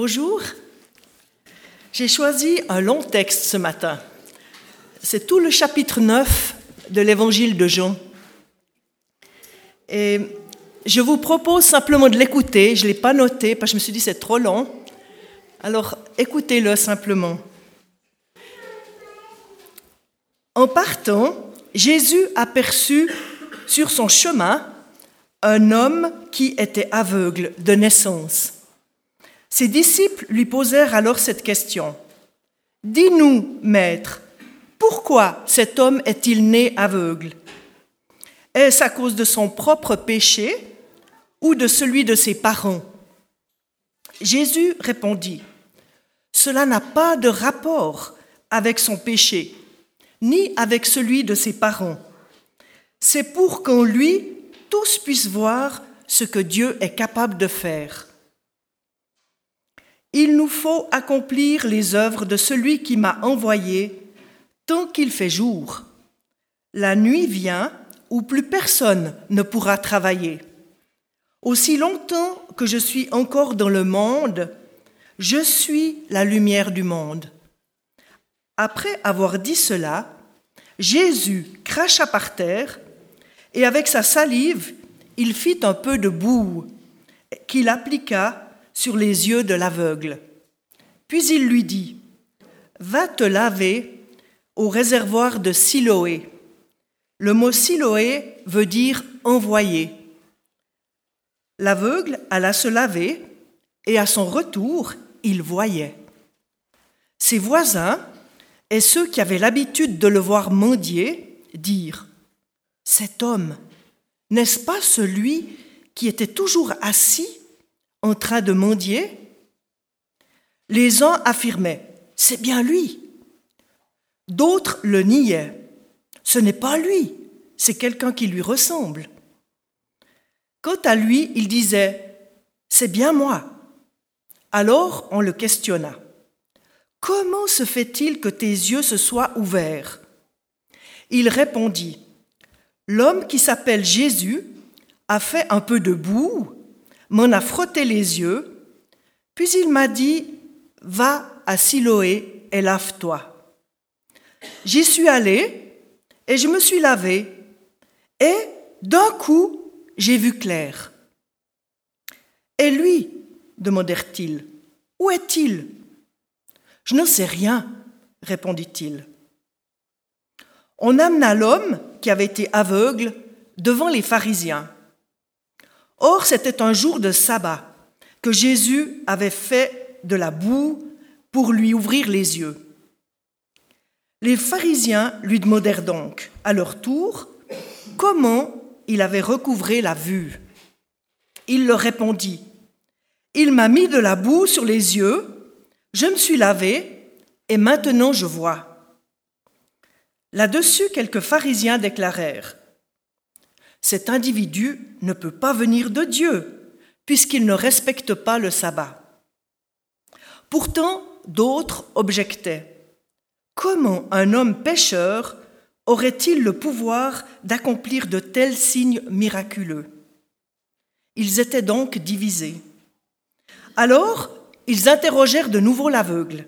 Bonjour. J'ai choisi un long texte ce matin. C'est tout le chapitre 9 de l'évangile de Jean. Et je vous propose simplement de l'écouter. Je ne l'ai pas noté parce que je me suis dit c'est trop long. Alors écoutez-le simplement. En partant, Jésus aperçut sur son chemin un homme qui était aveugle de naissance. Ses disciples lui posèrent alors cette question. Dis-nous, Maître, pourquoi cet homme est-il né aveugle? Est-ce à cause de son propre péché ou de celui de ses parents? Jésus répondit, Cela n'a pas de rapport avec son péché, ni avec celui de ses parents. C'est pour qu'en lui, tous puissent voir ce que Dieu est capable de faire. Il nous faut accomplir les œuvres de celui qui m'a envoyé tant qu'il fait jour. La nuit vient où plus personne ne pourra travailler. Aussi longtemps que je suis encore dans le monde, je suis la lumière du monde. Après avoir dit cela, Jésus cracha par terre et avec sa salive, il fit un peu de boue qu'il appliqua sur les yeux de l'aveugle. Puis il lui dit, Va te laver au réservoir de Siloé. Le mot Siloé veut dire envoyer. L'aveugle alla se laver et à son retour, il voyait. Ses voisins et ceux qui avaient l'habitude de le voir mendier dirent Cet homme, n'est-ce pas celui qui était toujours assis en train de mendier Les uns affirmaient, c'est bien lui. D'autres le niaient, ce n'est pas lui, c'est quelqu'un qui lui ressemble. Quant à lui, il disait, c'est bien moi. Alors on le questionna. Comment se fait-il que tes yeux se soient ouverts? Il répondit, L'homme qui s'appelle Jésus a fait un peu de boue m'en a frotté les yeux, puis il m'a dit, va à Siloé et lave-toi. J'y suis allé et je me suis lavé, et d'un coup, j'ai vu clair. Et lui, demandèrent-ils, où est-il? Je ne sais rien, répondit-il. On amena l'homme qui avait été aveugle devant les pharisiens. Or, c'était un jour de sabbat que Jésus avait fait de la boue pour lui ouvrir les yeux. Les pharisiens lui demandèrent donc, à leur tour, comment il avait recouvré la vue. Il leur répondit, Il m'a mis de la boue sur les yeux, je me suis lavé, et maintenant je vois. Là-dessus, quelques pharisiens déclarèrent, cet individu ne peut pas venir de Dieu, puisqu'il ne respecte pas le sabbat. Pourtant, d'autres objectaient. Comment un homme pécheur aurait-il le pouvoir d'accomplir de tels signes miraculeux? Ils étaient donc divisés. Alors, ils interrogèrent de nouveau l'aveugle.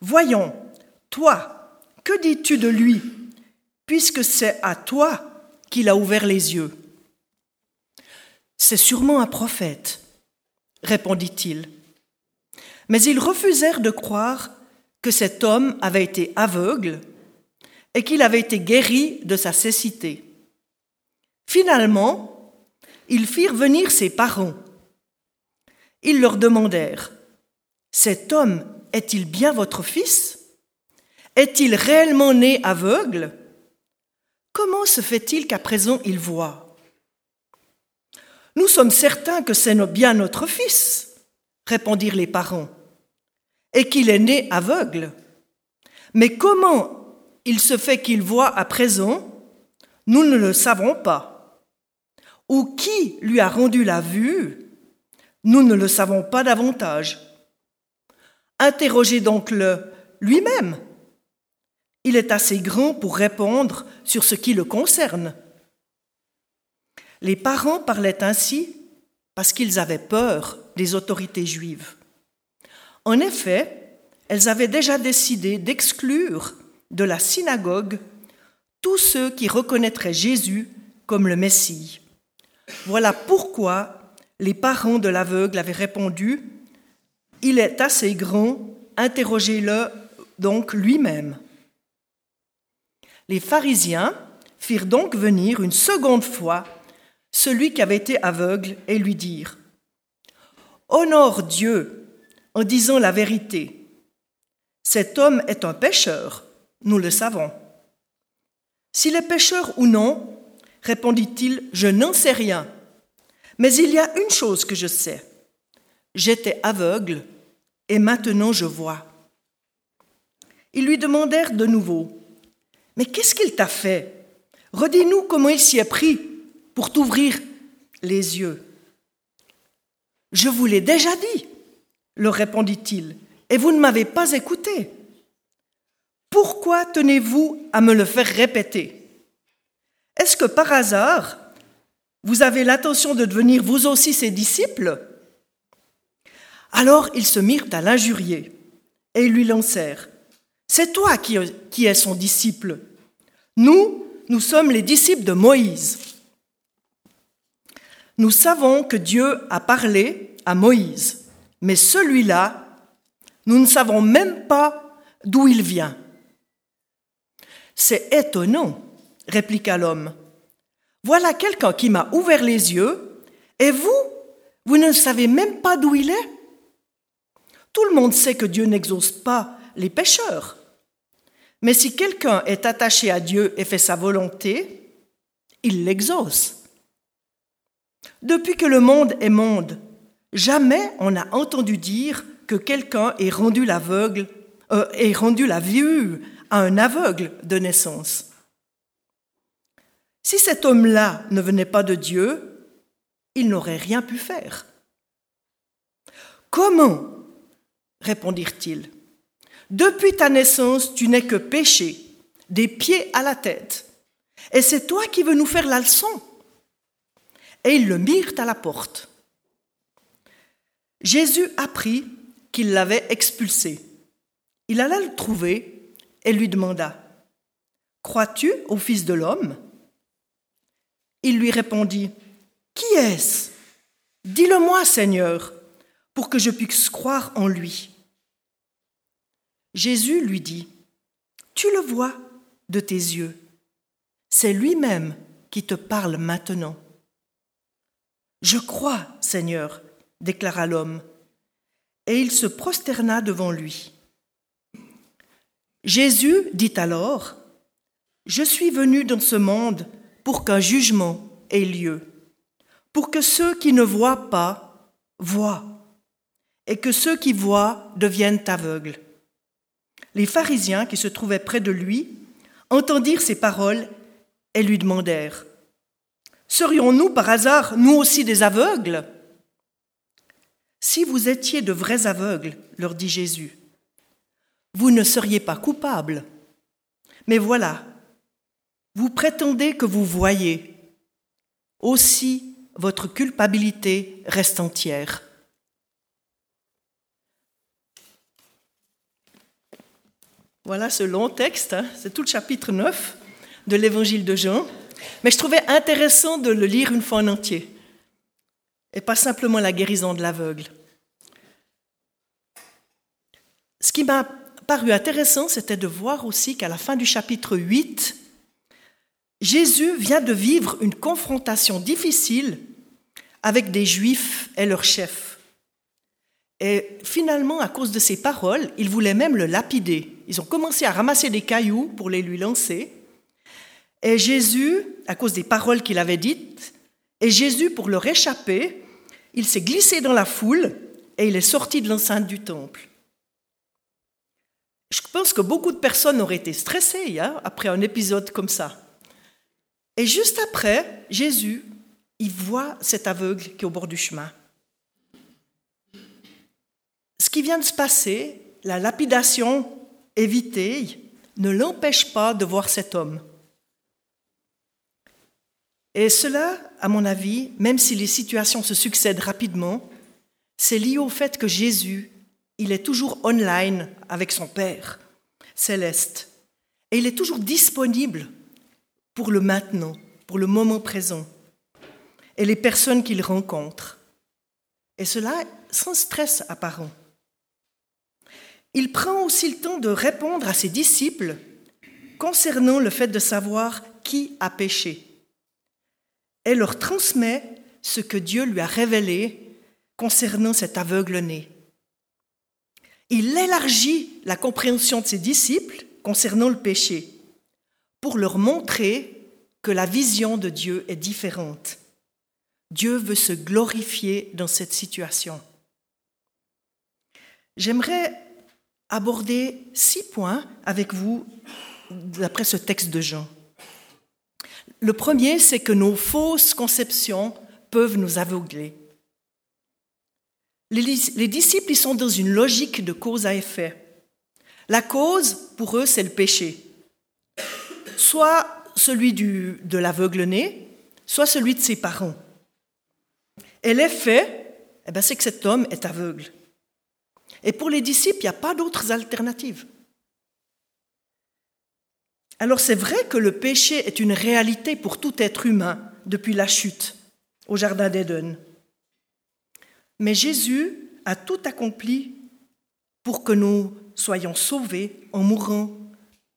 Voyons, toi, que dis-tu de lui, puisque c'est à toi qu'il a ouvert les yeux. C'est sûrement un prophète, répondit-il. Mais ils refusèrent de croire que cet homme avait été aveugle et qu'il avait été guéri de sa cécité. Finalement, ils firent venir ses parents. Ils leur demandèrent, Cet homme est-il bien votre fils? Est-il réellement né aveugle? Comment se fait-il qu'à présent il voit? Nous sommes certains que c'est bien notre fils, répondirent les parents, et qu'il est né aveugle. Mais comment il se fait qu'il voit à présent? Nous ne le savons pas. Ou qui lui a rendu la vue? Nous ne le savons pas davantage. Interrogez donc le lui-même il est assez grand pour répondre sur ce qui le concerne. Les parents parlaient ainsi parce qu'ils avaient peur des autorités juives. En effet, elles avaient déjà décidé d'exclure de la synagogue tous ceux qui reconnaîtraient Jésus comme le Messie. Voilà pourquoi les parents de l'aveugle avaient répondu Il est assez grand, interrogez-le donc lui-même. Les pharisiens firent donc venir une seconde fois celui qui avait été aveugle et lui dirent Honore Dieu en disant la vérité. Cet homme est un pécheur, nous le savons. S'il est pécheur ou non, répondit-il, je n'en sais rien. Mais il y a une chose que je sais. J'étais aveugle et maintenant je vois. Ils lui demandèrent de nouveau, Mais qu'est-ce qu'il t'a fait? Redis-nous comment il s'y est pris pour t'ouvrir les yeux. Je vous l'ai déjà dit, leur répondit-il, et vous ne m'avez pas écouté. Pourquoi tenez-vous à me le faire répéter? Est-ce que par hasard, vous avez l'intention de devenir vous aussi ses disciples? Alors ils se mirent à l'injurier et lui lancèrent. C'est toi qui, es son disciple. Nous, nous sommes les disciples de Moïse. Nous savons que Dieu a parlé à Moïse, mais celui-là, nous ne savons même pas d'où il vient. C'est étonnant, répliqua l'homme. Voilà quelqu'un qui m'a ouvert les yeux, et vous, vous ne savez même pas d'où il est Tout le monde sait que Dieu n'exauce pas les pécheurs. Mais si quelqu'un est attaché à Dieu et fait sa volonté, il l'exauce. Depuis que le monde est monde, jamais on n'a entendu dire que quelqu'un ait rendu euh, rendu la vue à un aveugle de naissance. Si cet homme-là ne venait pas de Dieu, il n'aurait rien pu faire. Comment? répondirent-ils. Depuis ta naissance, tu n'es que péché, des pieds à la tête. Et c'est toi qui veux nous faire la leçon. Et ils le mirent à la porte. Jésus apprit qu'il l'avait expulsé. Il alla le trouver et lui demanda Crois-tu au Fils de l'homme? Il lui répondit Qui est-ce? Dis-le-moi, Seigneur, pour que je puisse croire en lui. Jésus lui dit, Tu le vois de tes yeux, c'est lui-même qui te parle maintenant. Je crois, Seigneur, déclara l'homme, et il se prosterna devant lui. Jésus dit alors, Je suis venu dans ce monde pour qu'un jugement ait lieu, pour que ceux qui ne voient pas voient, et que ceux qui voient deviennent aveugles. Les pharisiens qui se trouvaient près de lui entendirent ces paroles et lui demandèrent Serions-nous par hasard, nous aussi, des aveugles? Si vous étiez de vrais aveugles, leur dit Jésus, vous ne seriez pas coupables. Mais voilà, vous prétendez que vous voyez. Aussi, votre culpabilité reste entière. Voilà ce long texte, hein. c'est tout le chapitre 9 de l'évangile de Jean. Mais je trouvais intéressant de le lire une fois en entier, et pas simplement la guérison de l'aveugle. Ce qui m'a paru intéressant, c'était de voir aussi qu'à la fin du chapitre 8, Jésus vient de vivre une confrontation difficile avec des Juifs et leurs chefs. Et finalement, à cause de ces paroles, ils voulaient même le lapider. Ils ont commencé à ramasser des cailloux pour les lui lancer. Et Jésus, à cause des paroles qu'il avait dites, et Jésus, pour leur échapper, il s'est glissé dans la foule et il est sorti de l'enceinte du temple. Je pense que beaucoup de personnes auraient été stressées hein, après un épisode comme ça. Et juste après, Jésus, il voit cet aveugle qui est au bord du chemin ce qui vient de se passer, la lapidation évitée, ne l'empêche pas de voir cet homme. Et cela, à mon avis, même si les situations se succèdent rapidement, c'est lié au fait que Jésus il est toujours online avec son Père céleste. Et il est toujours disponible pour le maintenant, pour le moment présent, et les personnes qu'il rencontre. Et cela sans stress apparent. Il prend aussi le temps de répondre à ses disciples concernant le fait de savoir qui a péché et leur transmet ce que Dieu lui a révélé concernant cet aveugle-né. Il élargit la compréhension de ses disciples concernant le péché pour leur montrer que la vision de Dieu est différente. Dieu veut se glorifier dans cette situation. J'aimerais aborder six points avec vous d'après ce texte de Jean. Le premier, c'est que nos fausses conceptions peuvent nous aveugler. Les, disciples, ils sont dans une logique de cause à effet. La cause, pour eux, c'est le péché. Soit celui du, de l'aveugle-né, soit celui de ses parents. Et l'effet, eh ben, c'est que cet homme est aveugle. Et pour les disciples, il n'y a pas d'autres alternatives. Alors c'est vrai que le péché est une réalité pour tout être humain depuis la chute au Jardin d'Éden. Mais Jésus a tout accompli pour que nous soyons sauvés en mourant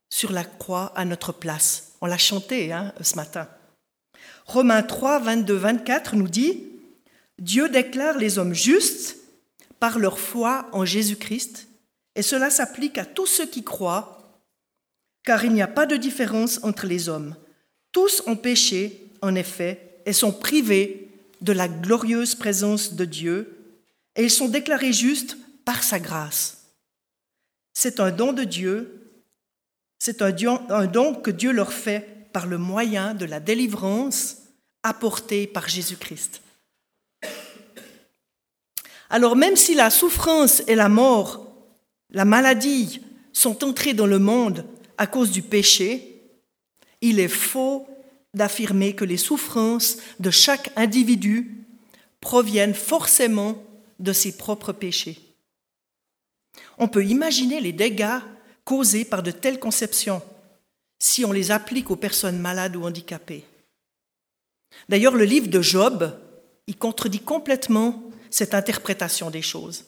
sur la croix à notre place. On l'a chanté hein, ce matin. Romains 3, 22, 24 nous dit, Dieu déclare les hommes justes par leur foi en Jésus-Christ, et cela s'applique à tous ceux qui croient, car il n'y a pas de différence entre les hommes. Tous ont péché, en effet, et sont privés de la glorieuse présence de Dieu, et ils sont déclarés justes par sa grâce. C'est un don de Dieu, c'est un, don que Dieu leur fait par le moyen de la délivrance apportée par Jésus-Christ. Alors même si la souffrance et la mort, la maladie sont entrées dans le monde à cause du péché, il est faux d'affirmer que les souffrances de chaque individu proviennent forcément de ses propres péchés. On peut imaginer les dégâts causés par de telles conceptions si on les applique aux personnes malades ou handicapées. D'ailleurs, le livre de Job, il contredit complètement cette interprétation des choses.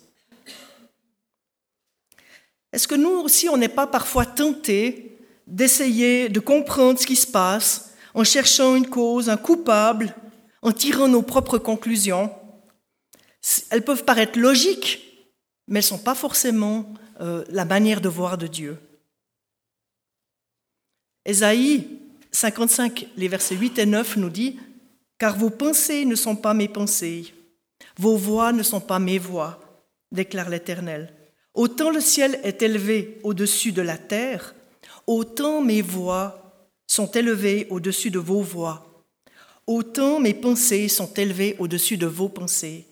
Est-ce que nous aussi, on n'est pas parfois tentés d'essayer de comprendre ce qui se passe en cherchant une cause, un coupable, en tirant nos propres conclusions? Elles peuvent paraître logiques, mais elles ne sont pas forcément euh, la manière de voir de Dieu. Ésaïe 55, les versets 8 et 9 nous dit, Car vos pensées ne sont pas mes pensées, vos voix ne sont pas mes voix, déclare l'Éternel. Autant le ciel est élevé au-dessus de la terre, autant mes voix sont élevées au-dessus de vos voix, autant mes pensées sont élevées au-dessus de vos pensées.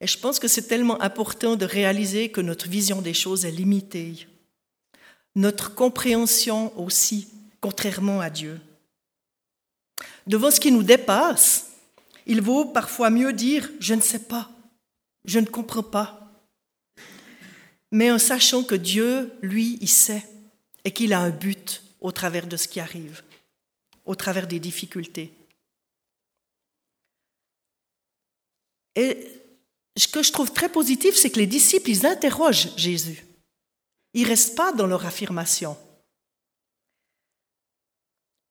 Et je pense que c'est tellement important de réaliser que notre vision des choses est limitée, notre compréhension aussi, contrairement à Dieu. Devant ce qui nous dépasse, il vaut parfois mieux dire ⁇ je ne sais pas, je ne comprends pas ⁇ mais en sachant que Dieu, lui, il sait et qu'il a un but au travers de ce qui arrive, au travers des difficultés. Et ce que je trouve très positif, c'est que les disciples, ils interrogent Jésus. Ils ne restent pas dans leur affirmation.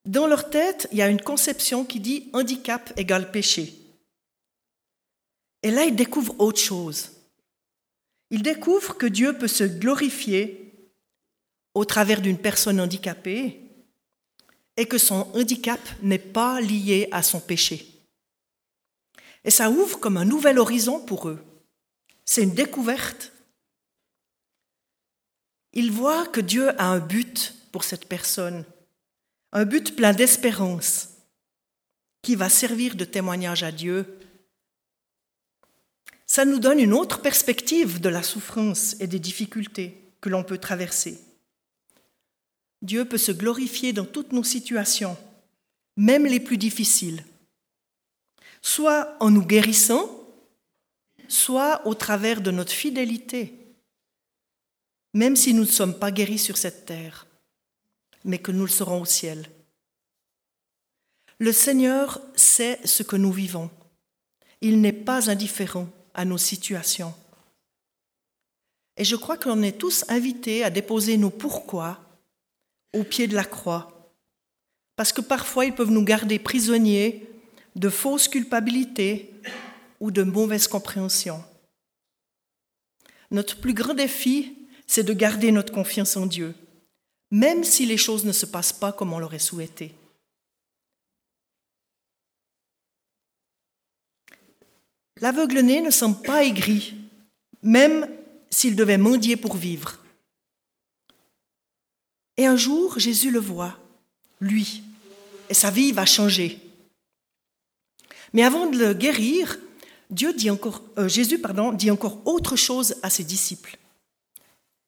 Dans leur tête, il y a une conception qui dit handicap égale péché. Et là, ils découvrent autre chose. Ils découvrent que Dieu peut se glorifier au travers d'une personne handicapée et que son handicap n'est pas lié à son péché. Et ça ouvre comme un nouvel horizon pour eux. C'est une découverte. Ils voient que Dieu a un but pour cette personne, un but plein d'espérance, qui va servir de témoignage à Dieu. Ça nous donne une autre perspective de la souffrance et des difficultés que l'on peut traverser. Dieu peut se glorifier dans toutes nos situations, même les plus difficiles, soit en nous guérissant, soit au travers de notre fidélité, même si nous ne sommes pas guéris sur cette terre, mais que nous le serons au ciel. Le Seigneur sait ce que nous vivons. Il n'est pas indifférent à nos situations. Et je crois qu'on est tous invités à déposer nos pourquoi au pied de la croix. Parce que parfois ils peuvent nous garder prisonniers de fausses culpabilités ou de mauvaises compréhensions. Notre plus grand défi, c'est de garder notre confiance en Dieu, même si les choses ne se passent pas comme on l'aurait souhaité. L'aveugle-né ne semble pas aigri, même s'il devait mendier pour vivre. Et un jour, Jésus le voit, lui, et sa vie va changer. Mais avant de le guérir, Dieu dit encore, euh, Jésus pardon, dit encore autre chose à ses disciples.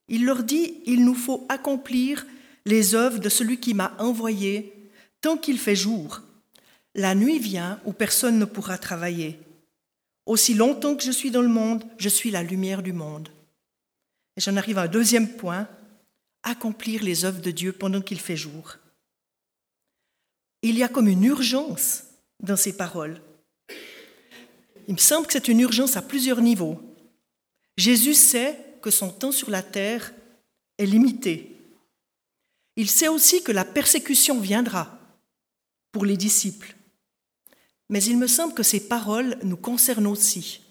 Il leur dit, il nous faut accomplir les œuvres de celui qui m'a envoyé tant qu'il fait jour. La nuit vient où personne ne pourra travailler. Aussi longtemps que je suis dans le monde, je suis la lumière du monde. J'en arrive à un deuxième point, accomplir les œuvres de Dieu pendant qu'il fait jour. Il y a comme une urgence dans ces paroles. Il me semble que c'est une urgence à plusieurs niveaux. Jésus sait que son temps sur la terre est limité. Il sait aussi que la persécution viendra pour les disciples. Mais il me semble que ces paroles nous concernent aussi.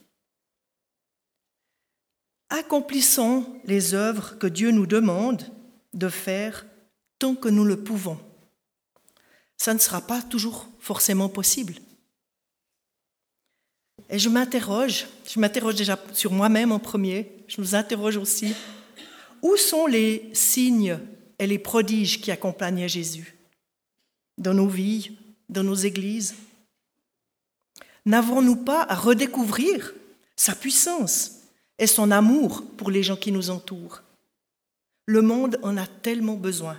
Accomplissons les œuvres que Dieu nous demande de faire tant que nous le pouvons. Ça ne sera pas toujours forcément possible. Et je m'interroge, je m'interroge déjà sur moi-même en premier, je nous interroge aussi, où sont les signes les prodiges qui accompagnaient Jésus dans nos vies, dans nos églises N'avons-nous pas à redécouvrir sa puissance et son amour pour les gens qui nous entourent? Le monde en a tellement besoin.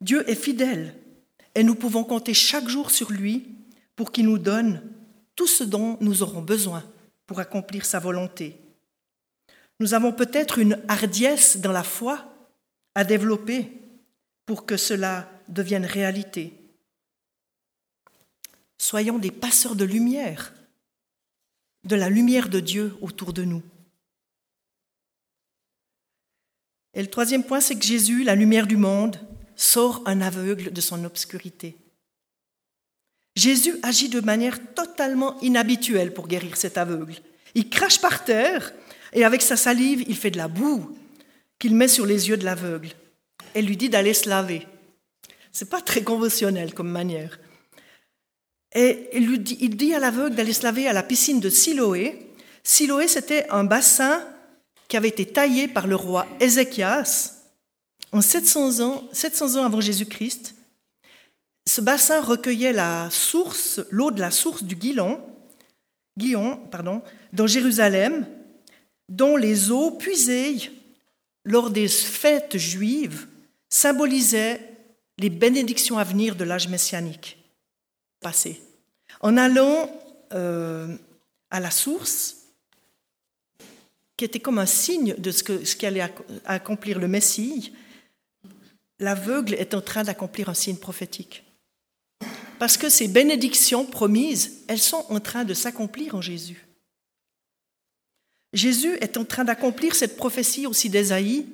Dieu est fidèle et nous pouvons compter chaque jour sur lui pour qu'il nous donne tout ce dont nous aurons besoin pour accomplir sa volonté. Nous avons peut-être une hardiesse dans la foi à développer pour que cela devienne réalité. Soyons des passeurs de lumière, de la lumière de Dieu autour de nous. Et le troisième point, c'est que Jésus, la lumière du monde, sort un aveugle de son obscurité. Jésus agit de manière totalement inhabituelle pour guérir cet aveugle. Il crache par terre et avec sa salive, il fait de la boue qu'il met sur les yeux de l'aveugle et lui dit d'aller se laver. C'est pas très conventionnel comme manière. Et il, lui dit, il dit à l'aveugle d'aller se laver à la piscine de Siloé. Siloé, c'était un bassin qui avait été taillé par le roi Ézéchias en 700 ans, 700 ans avant Jésus-Christ. Ce bassin recueillait la source, l'eau de la source du Guillon, Guillon pardon, dans Jérusalem, dont les eaux puisées lors des fêtes juives symbolisaient les bénédictions à venir de l'âge messianique passé. En allant euh, à la source, qui était comme un signe de ce, qu'allait accomplir le Messie, l'aveugle est en train d'accomplir un signe prophétique. Parce que ces bénédictions promises, elles sont en train de s'accomplir en Jésus. Jésus est en train d'accomplir cette prophétie aussi d'Ésaïe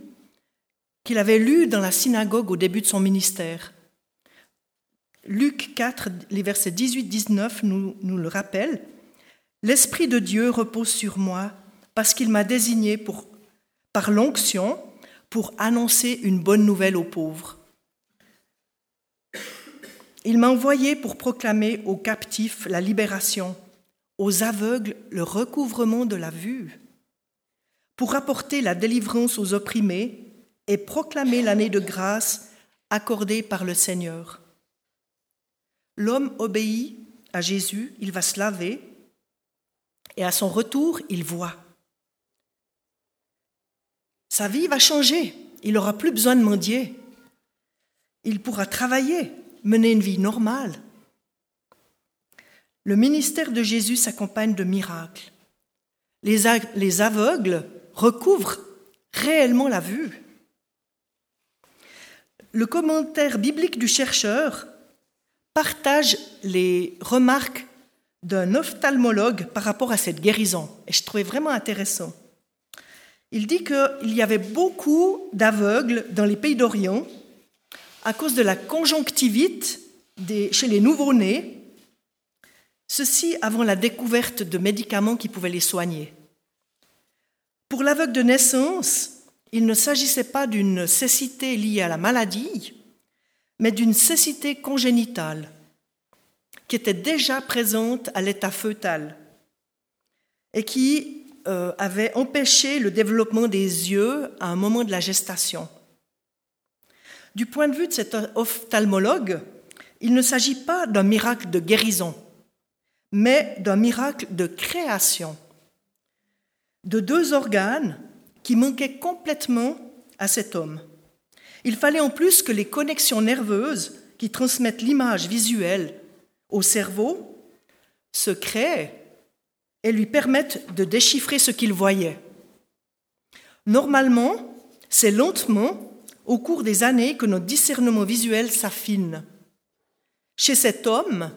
qu'il avait lue dans la synagogue au début de son ministère. Luc 4, les versets 18-19 nous, le rappellent. L'Esprit de Dieu repose sur moi parce qu'il m'a désigné par l'onction pour annoncer une bonne nouvelle aux pauvres. Il m'a envoyé pour proclamer aux captifs la libération, aux aveugles le recouvrement de la vue, pour apporter la délivrance aux opprimés et proclamer l'année de grâce accordée par le Seigneur. L'homme obéit à Jésus, il va se laver, et à son retour, il voit. Sa vie va changer, il n'aura plus besoin de mendier, il pourra travailler, mener une vie normale. Le ministère de Jésus s'accompagne de miracles. les, aveugles recouvrent réellement la vue. Le commentaire biblique du chercheur partage les remarques d'un ophtalmologue par rapport à cette guérison, et je trouvais vraiment intéressant. Il dit qu'il y avait beaucoup d'aveugles dans les pays d'Orient à cause de la conjonctivite chez les nouveau-nés, ceci avant la découverte de médicaments qui pouvaient les soigner. Pour l'aveugle de naissance, il ne s'agissait pas d'une cécité liée à la maladie, mais d'une cécité congénitale qui était déjà présente à l'état fœtal et qui euh, avait empêché le développement des yeux à un moment de la gestation. Du point de vue de cet ophtalmologue, il ne s'agit pas d'un miracle de guérison, mais d'un miracle de création de deux organes qui manquaient complètement à cet homme. Il fallait en plus que les connexions nerveuses qui transmettent l'image visuelle au cerveau se créent et lui permettent de déchiffrer ce qu'il voyait. Normalement, c'est lentement, au cours des années, que notre discernement visuel s'affine. Chez cet homme,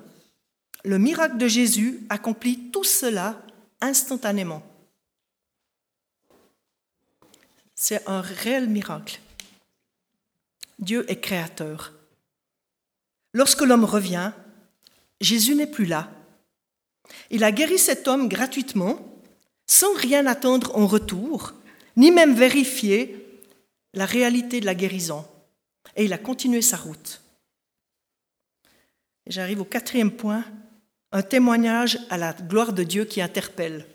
le miracle de Jésus accomplit tout cela instantanément. C'est un réel miracle. Dieu est créateur. Lorsque l'homme revient, Jésus n'est plus là. Il a guéri cet homme gratuitement, sans rien attendre en retour, ni même vérifier la réalité de la guérison. Et il a continué sa route. J'arrive au quatrième point, un témoignage à la gloire de Dieu qui interpelle.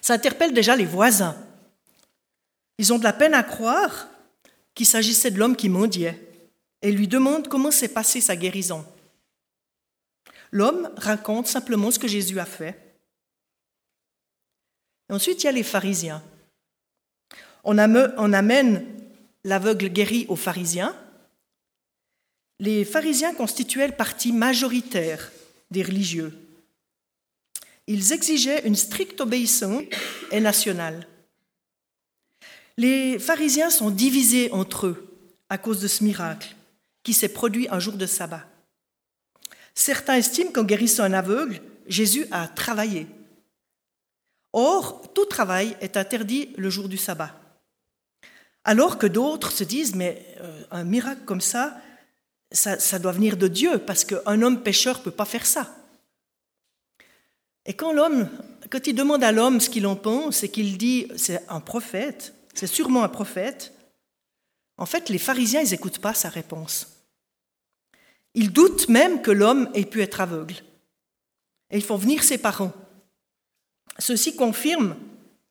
Ça interpelle déjà les voisins. Ils ont de la peine à croire qu'il s'agissait de l'homme qui mendiait et lui demandent comment s'est passée sa guérison. L'homme raconte simplement ce que Jésus a fait. ensuite, il y a les pharisiens. On amène l'aveugle guéri aux pharisiens. Les pharisiens constituaient le parti majoritaire des religieux. Ils exigeaient une stricte obéissance et nationale. Les pharisiens sont divisés entre eux à cause de ce miracle qui s'est produit un jour de sabbat. Certains estiment qu'en guérissant un aveugle, Jésus a travaillé. Or, tout travail est interdit le jour du sabbat. Alors que d'autres se disent, mais euh, un miracle comme ça, ça, doit venir de Dieu, parce qu'un homme pécheur ne peut pas faire ça. Et quand il demande à l'homme ce qu'il en pense et qu'il dit, c'est un prophète, c'est sûrement un prophète, en fait, les pharisiens, ils n'écoutent pas sa réponse. Ils doutent même que l'homme ait pu être aveugle. Et ils font venir ses parents. Ceux-ci confirment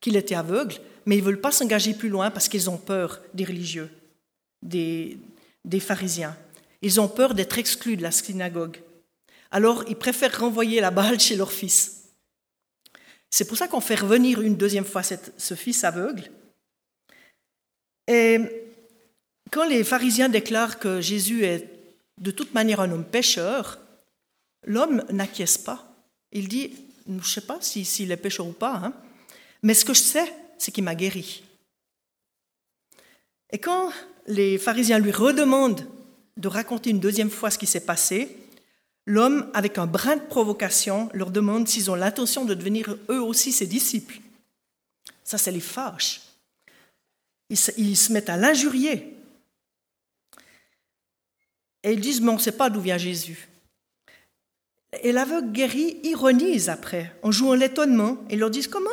qu'il était aveugle, mais ils ne veulent pas s'engager plus loin parce qu'ils ont peur des religieux, des, pharisiens. Ils ont peur d'être exclus de la synagogue. Alors, ils préfèrent renvoyer la balle chez leur fils. C'est pour ça qu'on fait revenir une deuxième fois ce fils aveugle. Et quand les pharisiens déclarent que Jésus est de toute manière un homme pécheur, l'homme n'acquiesce pas. Il dit, je ne sais pas s'il est pécheur ou pas, hein, mais ce que je sais, c'est qu'il m'a guéri. Et quand les pharisiens lui redemandent de raconter une deuxième fois ce qui s'est passé, l'homme, avec un brin de provocation, leur demande s'ils ont l'intention de devenir eux aussi ses disciples. Ça, c'est les fâches. Ils se mettent à l'injurier. Et ils disent, mais on ne sait pas d'où vient Jésus. Et l'aveugle guéri ironise après, en jouant l'étonnement, et leur disent, comment?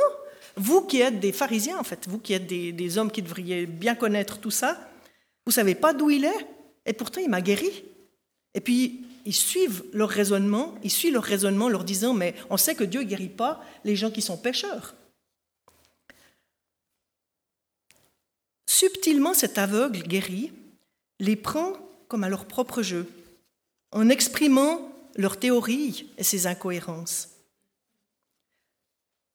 Vous qui êtes des pharisiens, en fait, vous qui êtes des, hommes qui devriez bien connaître tout ça, vous ne savez pas d'où il est, et pourtant il m'a guéri. Et puis, ils suivent leur raisonnement, ils suivent leur raisonnement leur disant, mais on sait que Dieu guérit pas les gens qui sont pécheurs. Subtilement, cet aveugle guéri les prend comme à leur propre jeu, en exprimant leurs théories et ses incohérences.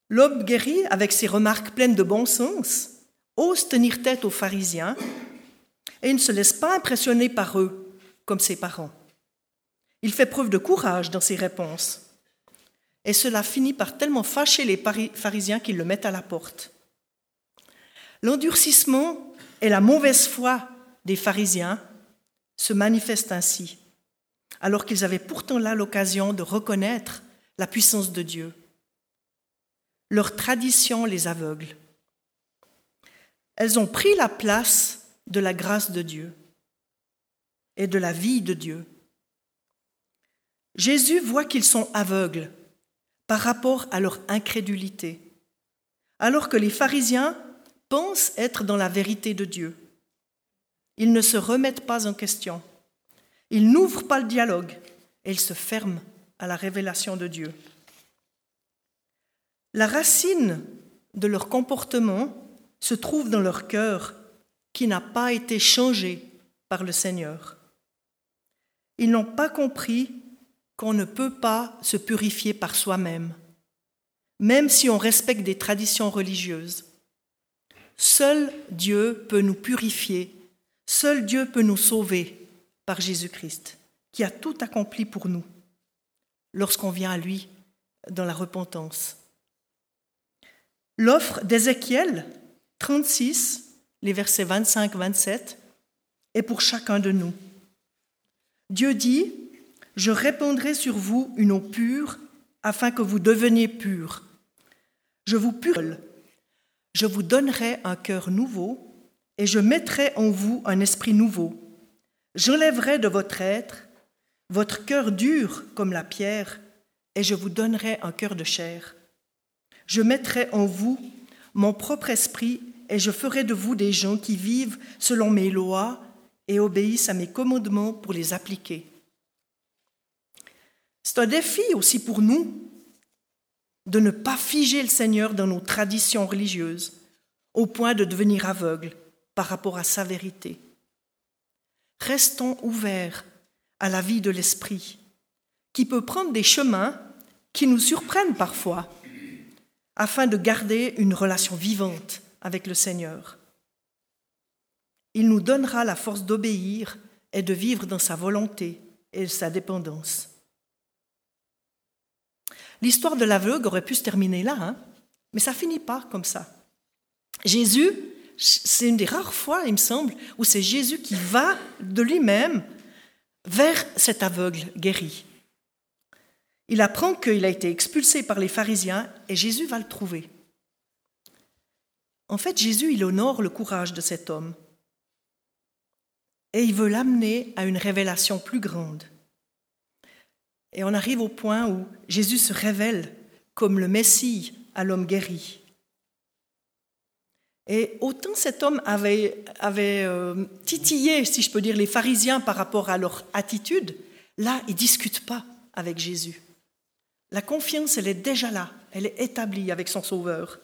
L'homme guéri, avec ses remarques pleines de bon sens, ose tenir tête aux pharisiens et ne se laisse pas impressionner par eux comme ses parents. Il fait preuve de courage dans ses réponses. et cela finit par tellement fâcher les pharisiens qu'ils le mettent à la porte. L'endurcissement et la mauvaise foi des pharisiens se manifestent ainsi, alors qu'ils avaient pourtant là l'occasion de reconnaître la puissance de Dieu. Leur tradition les aveugle. Elles ont pris la place de la grâce de Dieu et de la vie de Dieu. Jésus voit qu'ils sont aveugles par rapport à leur incrédulité, alors que les pharisiens pensent être dans la vérité de Dieu. Ils ne se remettent pas en question. Ils n'ouvrent pas le dialogue et ils se ferment à la révélation de Dieu. La racine de leur comportement se trouve dans leur cœur qui n'a pas été changé par le Seigneur. Ils n'ont pas compris qu'on ne peut pas se purifier par soi-même, même si on respecte des traditions religieuses. Seul Dieu peut nous purifier, seul Dieu peut nous sauver par Jésus-Christ, qui a tout accompli pour nous lorsqu'on vient à lui dans la repentance. L'offre d'Ézéchiel 36, les versets 25-27, est pour chacun de nous. Dieu dit, Je répandrai sur vous une eau pure afin que vous deveniez purs. Je vous purle, je vous donnerai un cœur nouveau et je mettrai en vous un esprit nouveau. J'enlèverai de votre être votre cœur dur comme la pierre et je vous donnerai un cœur de chair. Je mettrai en vous mon propre esprit et je ferai de vous des gens qui vivent selon mes lois et obéissent à mes commandements pour les appliquer. C'est un défi aussi pour nous de ne pas figer le Seigneur dans nos traditions religieuses au point de devenir aveugles par rapport à sa vérité. Restons ouverts à la vie de l'Esprit, qui peut prendre des chemins qui nous surprennent parfois, afin de garder une relation vivante avec le Seigneur. Il nous donnera la force d'obéir et de vivre dans sa volonté et sa dépendance. L'histoire de l'aveugle aurait pu se terminer là, hein mais ça finit pas comme ça. Jésus, c'est une des rares fois, il me semble, où c'est Jésus qui va de lui-même vers cet aveugle guéri. Il apprend qu'il a été expulsé par les pharisiens et Jésus va le trouver. En fait, Jésus, il honore le courage de cet homme et il veut l'amener à une révélation plus grande. Et on arrive au point où Jésus se révèle comme le Messie à l'homme guéri. Et autant cet homme avait, euh, titillé, si je peux dire, les pharisiens par rapport à leur attitude, là, ils ne discutent pas avec Jésus. La confiance, elle est déjà là, elle est établie avec son Sauveur.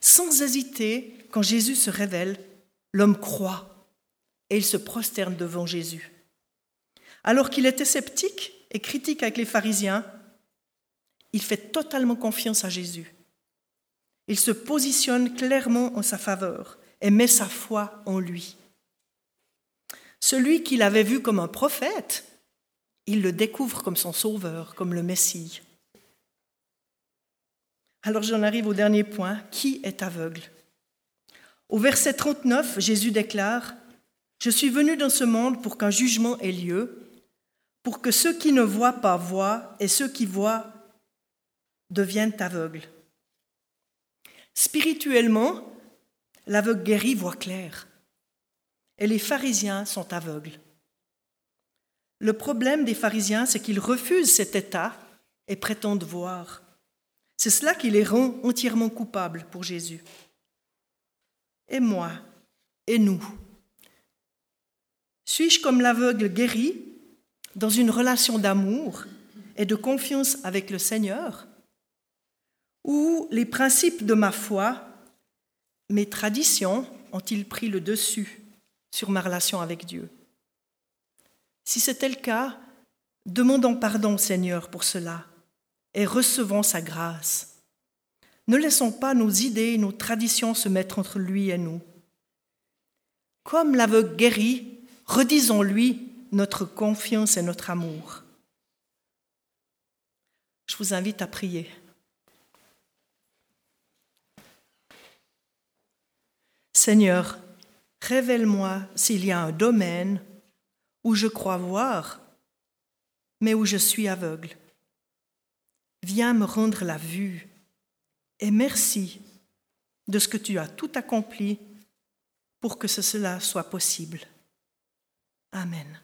Sans hésiter, quand Jésus se révèle, l'homme croit et il se prosterne devant Jésus. Alors qu'il était sceptique et critique avec les pharisiens, il fait totalement confiance à Jésus. Il se positionne clairement en sa faveur et met sa foi en lui. Celui qu'il avait vu comme un prophète, il le découvre comme son sauveur, comme le Messie. Alors j'en arrive au dernier point. Qui est aveugle? Au verset 39, Jésus déclare, Je suis venu dans ce monde pour qu'un jugement ait lieu, pour que ceux qui ne voient pas voient et ceux qui voient deviennent aveugles. Spirituellement, l'aveugle guéri voit clair et les pharisiens sont aveugles. Le problème des pharisiens, c'est qu'ils refusent cet état et prétendent voir. C'est cela qui les rend entièrement coupables pour Jésus. Et moi, et nous, suis-je comme l'aveugle guéri dans une relation d'amour et de confiance avec le Seigneur Ou les principes de ma foi, mes traditions ont-ils pris le dessus sur ma relation avec Dieu? Si c'était le cas, demandons pardon Seigneur pour cela et recevons sa grâce. Ne laissons pas nos idées et nos traditions se mettre entre lui et nous. Comme l'aveugle guéri, redisons-lui notre confiance et notre amour. Je vous invite à prier. Seigneur, révèle-moi s'il y a un domaine où je crois voir, mais où je suis aveugle. Viens me rendre la vue et merci de ce que tu as tout accompli pour que cela soit possible. Amen.